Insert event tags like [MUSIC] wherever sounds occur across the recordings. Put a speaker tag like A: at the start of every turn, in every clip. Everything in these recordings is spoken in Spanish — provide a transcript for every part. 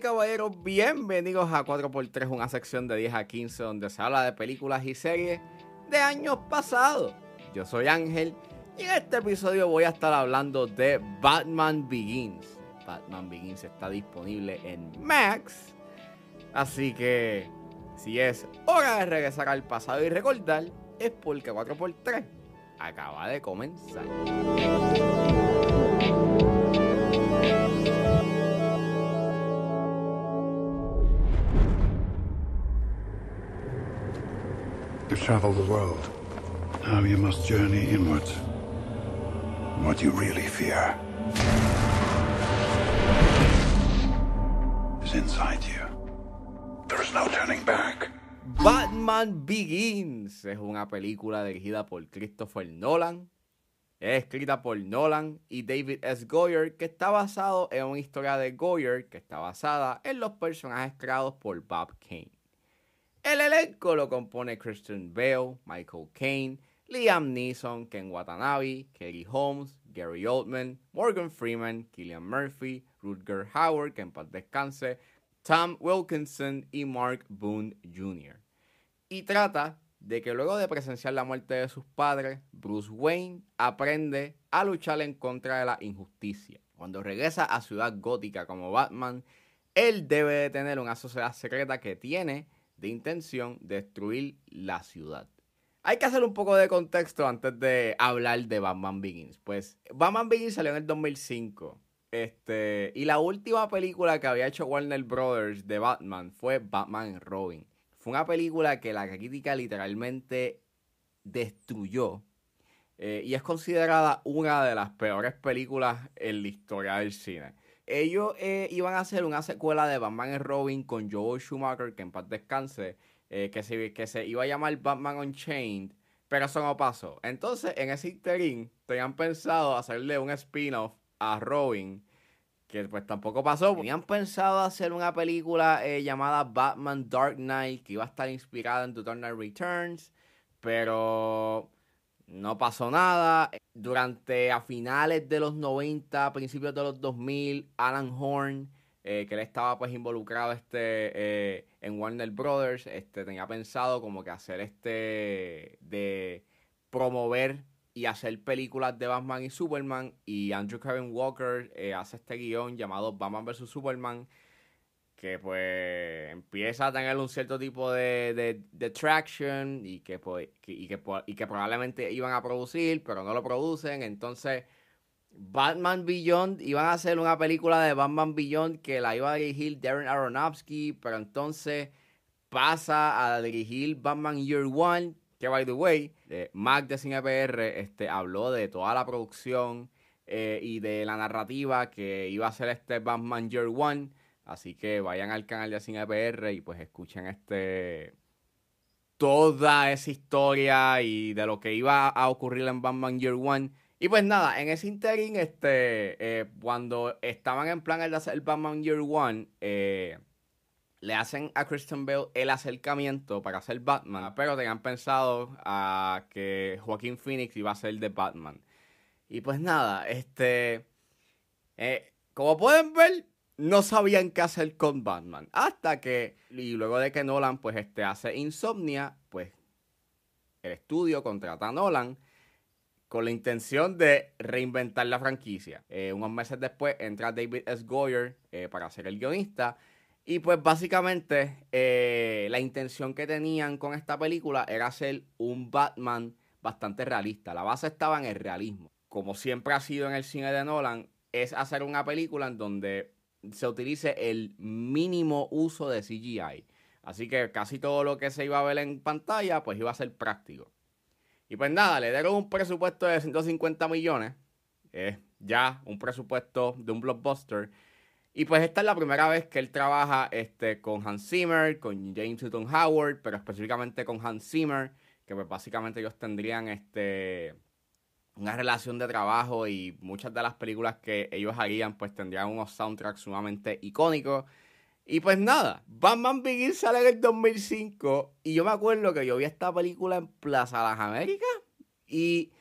A: Caballeros, bienvenidos a 4x3, una sección de 10 a 15 donde se habla de películas y series de años pasados. Yo soy Ángel y en este episodio voy a estar hablando de Batman Begins. Batman Begins está disponible en Max, así que si es hora de regresar al pasado y recordar, es porque 4x3 acaba de comenzar.
B: Travel the world. Now you must journey inwards. What you really fear is inside you. There is no turning back.
A: Batman Begins es una película dirigida por Christopher Nolan, es escrita por Nolan y David S. Goyer, que está basado en una historia de Goyer que está basada en los personajes creados por Bob Kane. El elenco lo compone Christian Bale, Michael Caine, Liam Neeson, Ken Watanabe, Katie Holmes, Gary Oldman, Morgan Freeman, Killian Murphy, Rutger Howard, que en paz descanse, Tom Wilkinson y Mark Boone Jr. Y trata de que luego de presenciar la muerte de sus padres, Bruce Wayne aprende a luchar en contra de la injusticia. Cuando regresa a Ciudad Gótica como Batman, él debe de tener una sociedad secreta que tiene de intención destruir la ciudad. Hay que hacer un poco de contexto antes de hablar de Batman Begins. Pues Batman Begins salió en el 2005. Este, y la última película que había hecho Warner Brothers de Batman fue Batman Robin. Fue una película que la crítica literalmente destruyó. Eh, y es considerada una de las peores películas en la historia del cine. Ellos eh, iban a hacer una secuela de Batman y Robin con Joel Schumacher, que en paz descanse, eh, que, se, que se iba a llamar Batman Unchained, pero eso no pasó. Entonces, en ese interín, tenían pensado hacerle un spin-off a Robin, que pues tampoco pasó. Tenían pensado hacer una película eh, llamada Batman Dark Knight, que iba a estar inspirada en The Dark Knight Returns, pero no pasó nada. Durante a finales de los 90, principios de los 2000, Alan Horn, eh, que él estaba pues involucrado este, eh, en Warner Brothers, este, tenía pensado como que hacer este de promover y hacer películas de Batman y Superman. Y Andrew Kevin Walker eh, hace este guion llamado Batman vs. Superman que pues empieza a tener un cierto tipo de, de, traction y que, pues, y, que, y que probablemente iban a producir, pero no lo producen. Entonces, Batman Beyond, iban a hacer una película de Batman Beyond que la iba a dirigir Darren Aronofsky, pero entonces pasa a dirigir Batman Year One, que by the way, eh, Mac de CinePR este, habló de toda la producción eh, y de la narrativa que iba a ser este Batman Year One. Así que vayan al canal de CinePR y pues escuchen este toda esa historia y de lo que iba a ocurrir en Batman Year One. Y pues nada, en ese interín, este, eh, cuando estaban en plan de hacer Batman Year One, eh, le hacen a Christian Bale el acercamiento para hacer Batman, pero tenían pensado a que Joaquín Phoenix iba a ser de Batman. Y pues nada, este, eh, como pueden ver, no sabían qué hacer con Batman. Hasta que, y luego de que Nolan pues este, hace Insomnia, pues el estudio contrata a Nolan con la intención de reinventar la franquicia. Eh, unos meses después entra David S. Goyer eh, para ser el guionista. Y pues básicamente eh, la intención que tenían con esta película era hacer un Batman bastante realista. La base estaba en el realismo. Como siempre ha sido en el cine de Nolan, es hacer una película en donde se utilice el mínimo uso de CGI. Así que casi todo lo que se iba a ver en pantalla, pues iba a ser práctico. Y pues nada, le dieron un presupuesto de 150 millones. Es ya un presupuesto de un blockbuster. Y pues esta es la primera vez que él trabaja este, con Hans Zimmer, con James Newton Howard, pero específicamente con Hans Zimmer, que pues básicamente ellos tendrían este una relación de trabajo y muchas de las películas que ellos harían pues tendrían unos soundtracks sumamente icónicos. Y pues nada, Batman Begins sale en el 2005 y yo me acuerdo que yo vi esta película en Plaza de las Américas y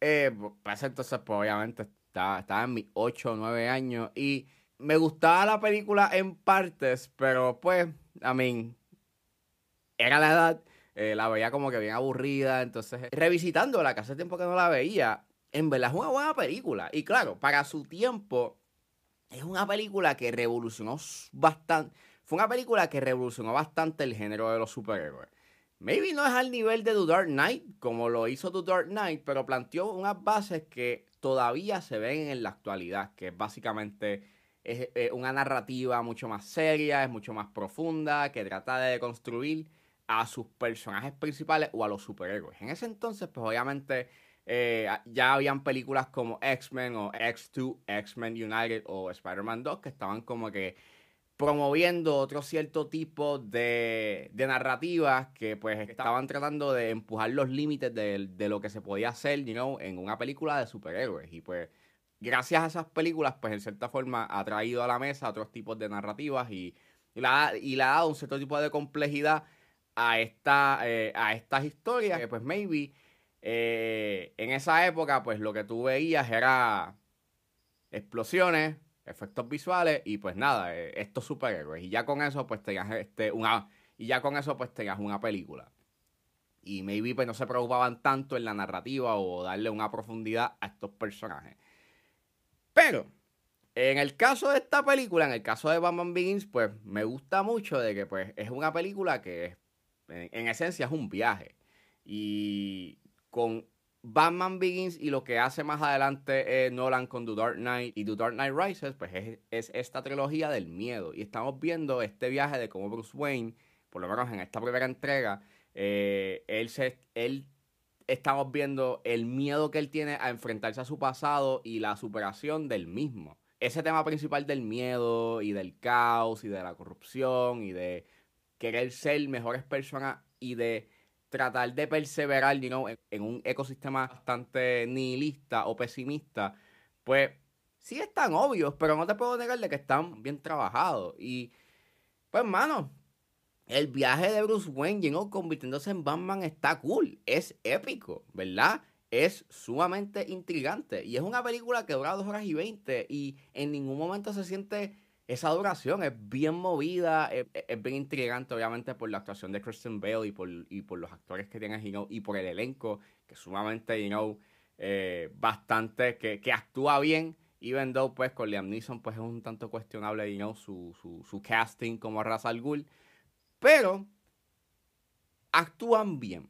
A: eh, pues entonces pues obviamente estaba, estaba en mis 8 o 9 años y me gustaba la película en partes, pero pues, I mean, era la edad, eh, la veía como que bien aburrida, entonces revisitándola, que hace tiempo que no la veía, en verdad es una buena película. Y claro, para su tiempo, es una película que revolucionó bastante, fue una película que revolucionó bastante el género de los superhéroes. Maybe no es al nivel de The Dark Knight, como lo hizo The Dark Knight, pero planteó unas bases que todavía se ven en la actualidad, que básicamente es una narrativa mucho más seria, es mucho más profunda, que trata de construir a sus personajes principales o a los superhéroes. En ese entonces, pues obviamente eh, ya habían películas como X-Men o X2, X-Men United o Spider-Man 2 que estaban como que promoviendo otro cierto tipo de, narrativas que pues estaban tratando de empujar los límites de, lo que se podía hacer, you know, en una película de superhéroes. Y pues gracias a esas películas, pues en cierta forma ha traído a la mesa otros tipos de narrativas y, la, y le ha dado un cierto tipo de complejidad a, esta, eh, a estas historias que pues maybe eh, en esa época pues lo que tú veías era explosiones, efectos visuales y pues nada, eh, estos superhéroes. Y ya con eso pues tengas este, una, y ya con eso pues tengas una película. Y maybe pues no se preocupaban tanto en la narrativa o darle una profundidad a estos personajes. Pero, en el caso de esta película, en el caso de Batman Begins, pues me gusta mucho de que pues es una película que en, en esencia es un viaje. Y con Batman Begins y lo que hace más adelante Nolan con The Dark Knight y The Dark Knight Rises, pues es, esta trilogía del miedo. Y estamos viendo este viaje de cómo Bruce Wayne, por lo menos en esta primera entrega, eh, él, se, él estamos viendo el miedo que él tiene a enfrentarse a su pasado y la superación del mismo. Ese tema principal del miedo y del caos y de la corrupción y de querer ser mejores personas y de tratar de perseverar en, un ecosistema bastante nihilista o pesimista, pues sí están obvios, pero no te puedo negar de que están bien trabajados. Y pues, mano, el viaje de Bruce Wayne, convirtiéndose en Batman está cool, es épico, ¿verdad? Es sumamente intrigante. Y es una película que dura dos horas y veinte y en ningún momento se siente esa duración es bien movida, es, bien intrigante, obviamente, por la actuación de Kristen Bale y por, y por los actores que tienen, you y por el elenco, que es sumamente, you know, eh, bastante, que, que, actúa bien, even though, pues, con Liam Neeson, pues, es un tanto cuestionable, you know, su, su, su casting como Ra's al Ghul, pero actúan bien.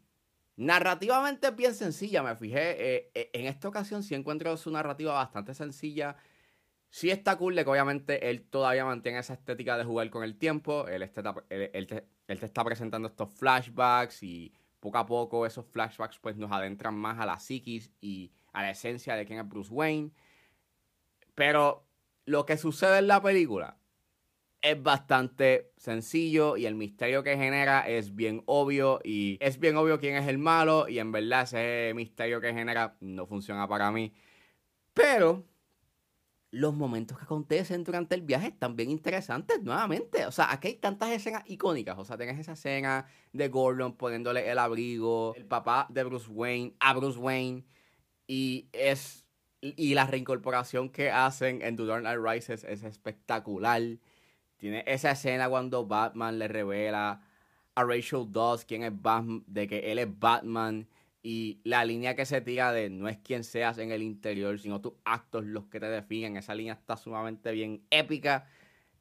A: Narrativamente es bien sencilla, me fijé, eh, eh, en esta ocasión sí encuentro su narrativa bastante sencilla, Sí está cool de que obviamente él todavía mantiene esa estética de jugar con el tiempo. Él, te, está presentando estos flashbacks y poco a poco esos flashbacks pues nos adentran más a la psiquis y a la esencia de quién es Bruce Wayne. Pero lo que sucede en la película es bastante sencillo y el misterio que genera es bien obvio y es bien obvio quién es el malo y en verdad ese misterio que genera no funciona para mí. Pero los momentos que acontecen durante el viaje están bien interesantes nuevamente. O sea, aquí hay tantas escenas icónicas. O sea, tienes esa escena de Gordon poniéndole el abrigo, el papá de Bruce Wayne a Bruce Wayne. Y es. Y la reincorporación que hacen en The Dark Knight Rises es espectacular. Tiene esa escena cuando Batman le revela a Rachel Dawes quién es Batman, de que él es Batman y la línea que se tira de no es quien seas en el interior, sino tus actos los que te definen. Esa línea está sumamente bien épica.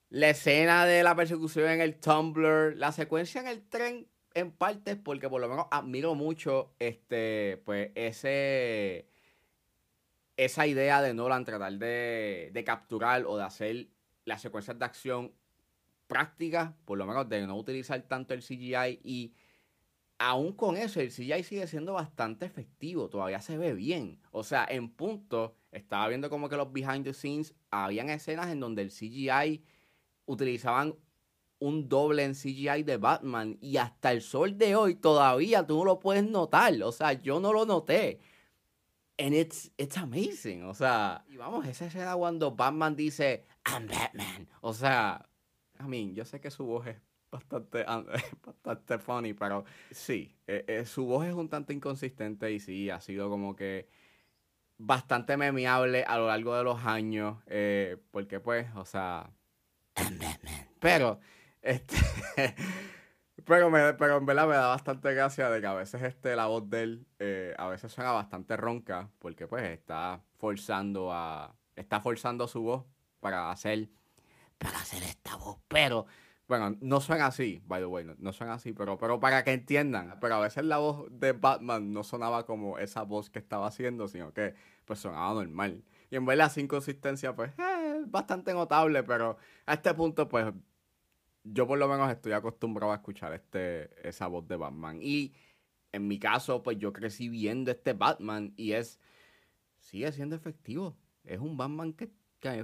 A: La escena de la persecución en el Tumblr, la secuencia en el tren en partes, porque por lo menos admiro mucho este, pues, ese, esa idea de Nolan tratar de, de capturar o de hacer las secuencias de acción prácticas, por lo menos de no utilizar tanto el CGI y aún con eso, el CGI sigue siendo bastante efectivo, todavía se ve bien. O sea, en punto, estaba viendo como que los behind the scenes, habían escenas en donde el CGI utilizaban un doble en CGI de Batman y hasta el sol de hoy todavía tú no lo puedes notar. O sea, yo no lo noté. And it's, it's amazing. O sea, y vamos, esa escena cuando Batman dice, I'm Batman. O sea, I mean, yo sé que su voz es bastante, [LAUGHS] bastante funny, pero sí, eh, eh, su voz es un tanto inconsistente y sí, ha sido como que bastante memeable a lo largo de los años, eh, porque pues, o sea, pero, este, [LAUGHS] pero, me, pero en verdad me da bastante gracia de que a veces este, la voz de él eh, a veces suena bastante ronca, porque pues está forzando a, está forzando su voz para hacer, para hacer esta voz, pero bueno, no suena así, by the way, no, suena así, pero, pero para que entiendan. Pero a veces la voz de Batman no sonaba como esa voz que estaba haciendo, sino que pues sonaba normal. Y en verdad, la inconsistencia, pues, eh, bastante notable, pero a este punto, pues, yo por lo menos estoy acostumbrado a escuchar este, esa voz de Batman. Y en mi caso, pues yo crecí viendo este Batman y es, sigue siendo efectivo. Es un Batman que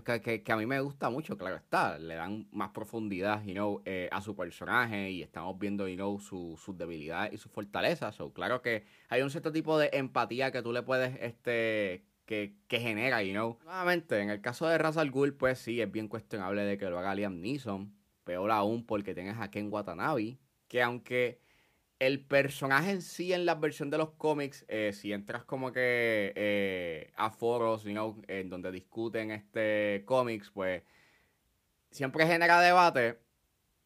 A: que, a mí me gusta mucho, claro está. Le dan más profundidad you know, eh, a su personaje y estamos viendo you know, sus debilidades y sus fortalezas. So, claro que hay un cierto tipo de empatía que tú le puedes, este, que, que genera, you know. Nuevamente, en el caso de Ra's al pues sí, es bien cuestionable de que lo haga Liam Neeson. Peor aún porque tienes a Ken Watanabe, que aunque el personaje en sí en la versión de los cómics, eh, si entras como que eh, a foros, en donde discuten este cómics, pues siempre genera debate.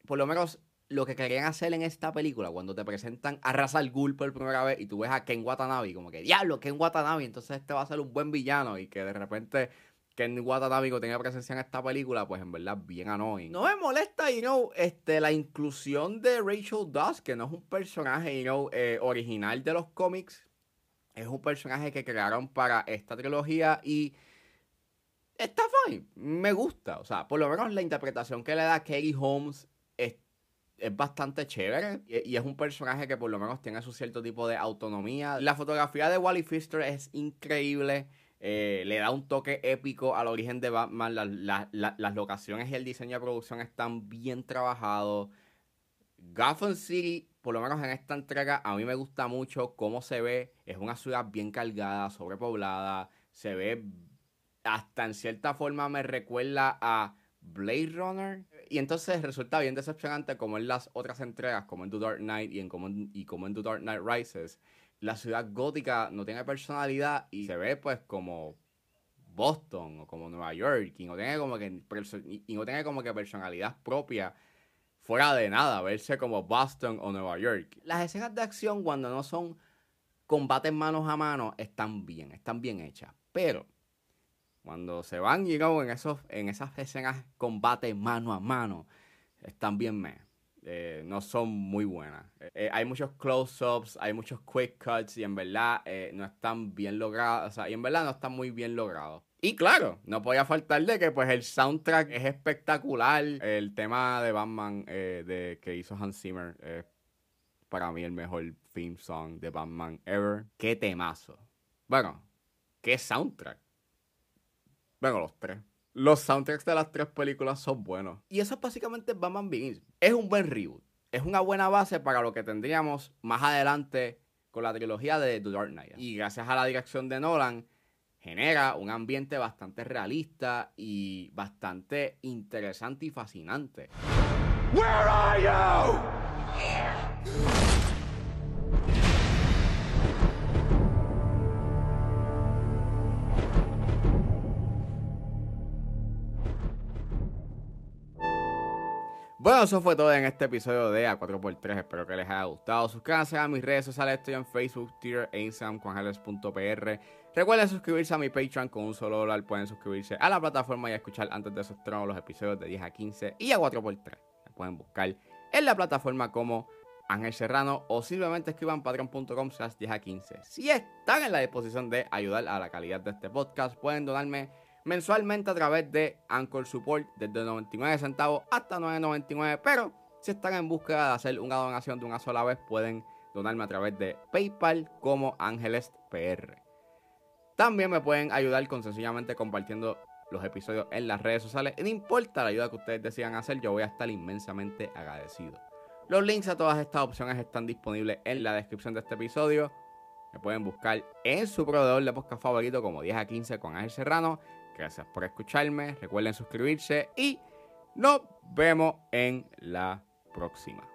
A: Por lo menos lo que querían hacer en esta película, cuando te presentan a Ra's al Ghul por primera vez y tú ves a Ken Watanabe, como que diablo, Ken Watanabe, entonces este va a ser un buen villano y que de repente Ken Watanabe tenga presencia en esta película, pues en verdad bien annoying. No me molesta, you know, este, la inclusión de Rachel Dawes, que no es un personaje, you know, eh, original de los cómics. Es un personaje que crearon para esta trilogía y está fine. Me gusta. O sea, por lo menos la interpretación que le da Katie Holmes es, es bastante chévere. Y, y, es un personaje que por lo menos tiene su cierto tipo de autonomía. La fotografía de Wally Pfister es increíble. Eh, le da un toque épico al origen de Batman. las locaciones y el diseño de producción están bien trabajados. Gotham City, por lo menos en esta entrega, a mí me gusta mucho cómo se ve. Es una ciudad bien cargada, sobrepoblada. Se ve hasta en cierta forma me recuerda a Blade Runner. Y entonces resulta bien decepcionante como en las otras entregas, como en The Dark Knight y, en como, y como en The Dark Knight Rises la ciudad gótica no tiene personalidad y se ve pues como Boston o como Nueva York y no tiene como que, y no personalidad propia fuera de nada, verse como Boston o Nueva York. Las escenas de acción cuando no son combates manos a mano están bien, están bien hechas, pero cuando se van, you en, esos, en esas escenas combate mano a mano, están bien me. Eh, no son muy buenas. Eh, hay muchos close-ups, hay muchos quick cuts y en verdad eh, no están bien logrados. O sea, y en verdad no están muy bien logrados. Y claro, no podía faltar de que pues el soundtrack es espectacular. El tema de Batman de, que hizo Hans Zimmer es para mí el mejor theme song de Batman ever. Qué temazo. Bueno, qué soundtrack. Bueno, los tres. Los soundtracks de las tres películas son buenos. Y eso es básicamente Batman Begins. Es un buen reboot. Es una buena base para lo que tendríamos más adelante con la trilogía de The Dark Knight. Y gracias a la dirección de Nolan, genera un ambiente bastante realista y bastante interesante y fascinante. Where are you? Bueno, eso fue todo en este episodio de A4x3. Espero que les haya gustado. Suscríbanse a mis redes sociales. Estoy en Facebook, Twitter e Instagram. Recuerden suscribirse a mi Patreon con un solo dólar. Pueden suscribirse a la plataforma y escuchar antes de esos tronos los episodios de 10 a 15 y a 4x3. Me pueden buscar en la plataforma como Ángel Serrano o simplemente escriban patreon.com slash 10 a 15. Si están en la disposición de ayudar a la calidad de este podcast, pueden donarme mensualmente a través de Anchor Support desde 99 centavos hasta 9.99. Pero si están en búsqueda de hacer una donación de una sola vez, pueden donarme a través de PayPal como Ángeles PR. También me pueden ayudar con sencillamente compartiendo los episodios en las redes sociales. no importa la ayuda que ustedes decidan hacer, yo voy a estar inmensamente agradecido. Los links a todas estas opciones están disponibles en la descripción de este episodio. Me pueden buscar en su proveedor de podcast favorito como 10 a 15 con Ángel Serrano. Gracias por escucharme. Recuerden suscribirse y nos vemos en la próxima.